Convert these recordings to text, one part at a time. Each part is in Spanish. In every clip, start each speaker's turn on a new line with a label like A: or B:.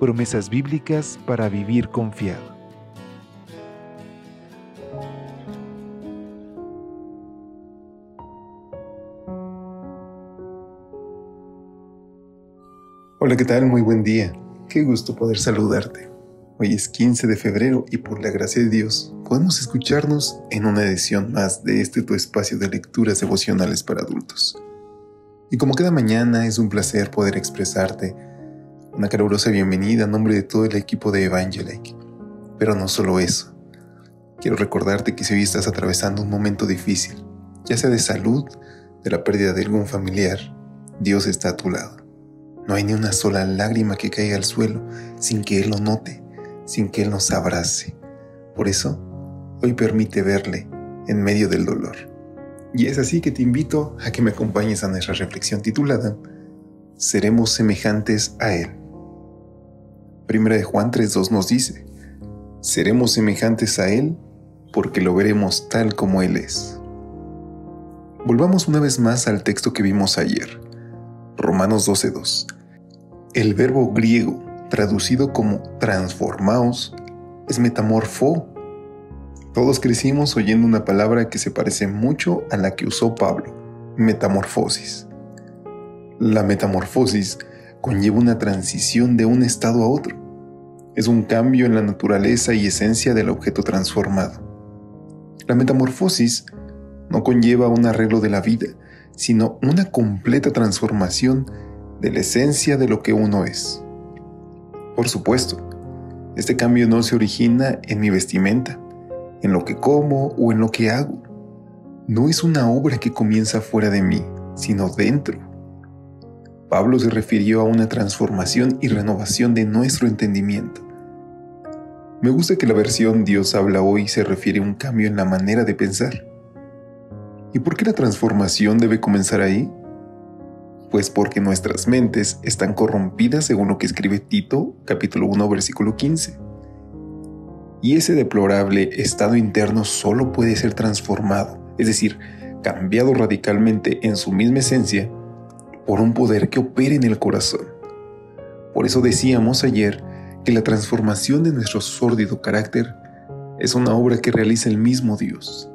A: Promesas bíblicas para vivir confiado.
B: Hola, ¿qué tal? Muy buen día. Qué gusto poder saludarte. Hoy es 15 de febrero y por la gracia de Dios podemos escucharnos en una edición más de este tu espacio de lecturas devocionales para adultos. Y como cada mañana es un placer poder expresarte una calurosa bienvenida a nombre de todo el equipo de Evangelike. Pero no solo eso. Quiero recordarte que si hoy estás atravesando un momento difícil, ya sea de salud, de la pérdida de algún familiar, Dios está a tu lado. No hay ni una sola lágrima que caiga al suelo sin que Él lo note, sin que Él nos abrace. Por eso, hoy permite verle en medio del dolor. Y es así que te invito a que me acompañes a nuestra reflexión titulada Seremos semejantes a Él. Primera de Juan 3.2 nos dice, Seremos semejantes a Él porque lo veremos tal como Él es. Volvamos una vez más al texto que vimos ayer. Romanos 12.2. El verbo griego traducido como transformaos es metamorfo. Todos crecimos oyendo una palabra que se parece mucho a la que usó Pablo, metamorfosis. La metamorfosis conlleva una transición de un estado a otro. Es un cambio en la naturaleza y esencia del objeto transformado. La metamorfosis no conlleva un arreglo de la vida, sino una completa transformación de la esencia de lo que uno es. Por supuesto, este cambio no se origina en mi vestimenta, en lo que como o en lo que hago. No es una obra que comienza fuera de mí, sino dentro. Pablo se refirió a una transformación y renovación de nuestro entendimiento. Me gusta que la versión Dios habla hoy se refiere a un cambio en la manera de pensar. ¿Y por qué la transformación debe comenzar ahí? Pues porque nuestras mentes están corrompidas según lo que escribe Tito capítulo 1 versículo 15. Y ese deplorable estado interno solo puede ser transformado, es decir, cambiado radicalmente en su misma esencia por un poder que opere en el corazón. Por eso decíamos ayer que la transformación de nuestro sórdido carácter es una obra que realiza el mismo Dios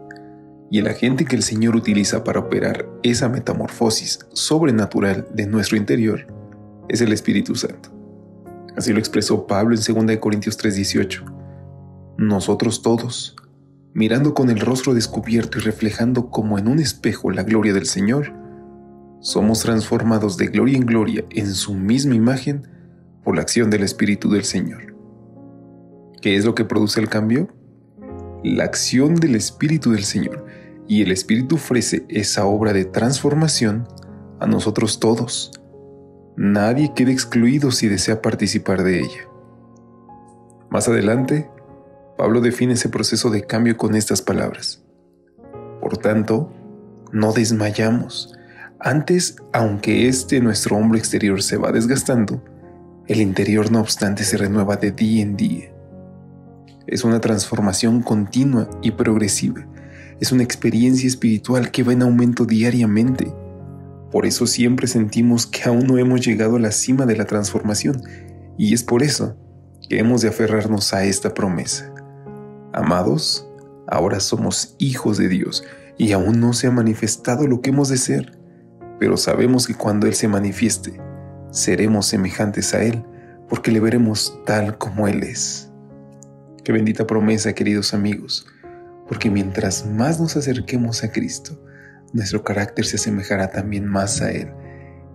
B: y el agente que el Señor utiliza para operar esa metamorfosis sobrenatural de nuestro interior es el Espíritu Santo. Así lo expresó Pablo en 2 Corintios 3:18. Nosotros todos, mirando con el rostro descubierto y reflejando como en un espejo la gloria del Señor, somos transformados de gloria en gloria en su misma imagen por la acción del Espíritu del Señor. ¿Qué es lo que produce el cambio? La acción del Espíritu del Señor y el Espíritu ofrece esa obra de transformación a nosotros todos. Nadie queda excluido si desea participar de ella. Más adelante, Pablo define ese proceso de cambio con estas palabras. Por tanto, no desmayamos. Antes, aunque este nuestro hombre exterior se va desgastando, el interior no obstante se renueva de día en día. Es una transformación continua y progresiva es una experiencia espiritual que va en aumento diariamente. Por eso siempre sentimos que aún no hemos llegado a la cima de la transformación y es por eso que hemos de aferrarnos a esta promesa. Amados, ahora somos hijos de Dios y aún no se ha manifestado lo que hemos de ser, pero sabemos que cuando Él se manifieste, seremos semejantes a Él porque le veremos tal como Él es. Qué bendita promesa, queridos amigos porque mientras más nos acerquemos a Cristo, nuestro carácter se asemejará también más a Él.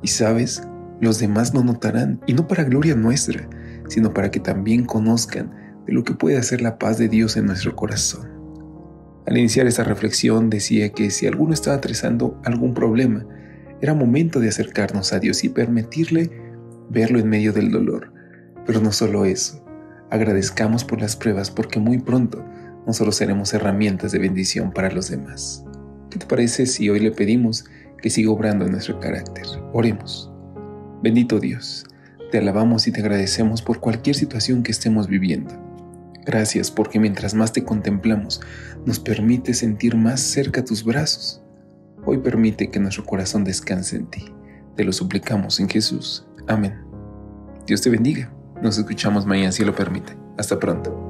B: Y sabes, los demás no notarán, y no para gloria nuestra, sino para que también conozcan de lo que puede hacer la paz de Dios en nuestro corazón. Al iniciar esta reflexión decía que si alguno estaba atravesando algún problema, era momento de acercarnos a Dios y permitirle verlo en medio del dolor. Pero no solo eso, Agradezcamos por las pruebas porque muy pronto nosotros seremos herramientas de bendición para los demás. ¿Qué te parece si hoy le pedimos que siga obrando en nuestro carácter? Oremos. Bendito Dios, te alabamos y te agradecemos por cualquier situación que estemos viviendo. Gracias porque mientras más te contemplamos, nos permite sentir más cerca tus brazos. Hoy permite que nuestro corazón descanse en ti. Te lo suplicamos en Jesús. Amén. Dios te bendiga. Nos escuchamos mañana si lo permite. Hasta pronto.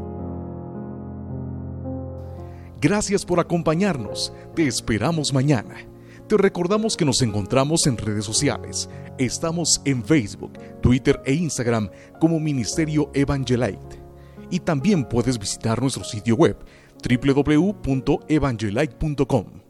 C: Gracias por acompañarnos. Te esperamos mañana. Te recordamos que nos encontramos en redes sociales. Estamos en Facebook, Twitter e Instagram como Ministerio Evangelite. Y también puedes visitar nuestro sitio web www.evangelite.com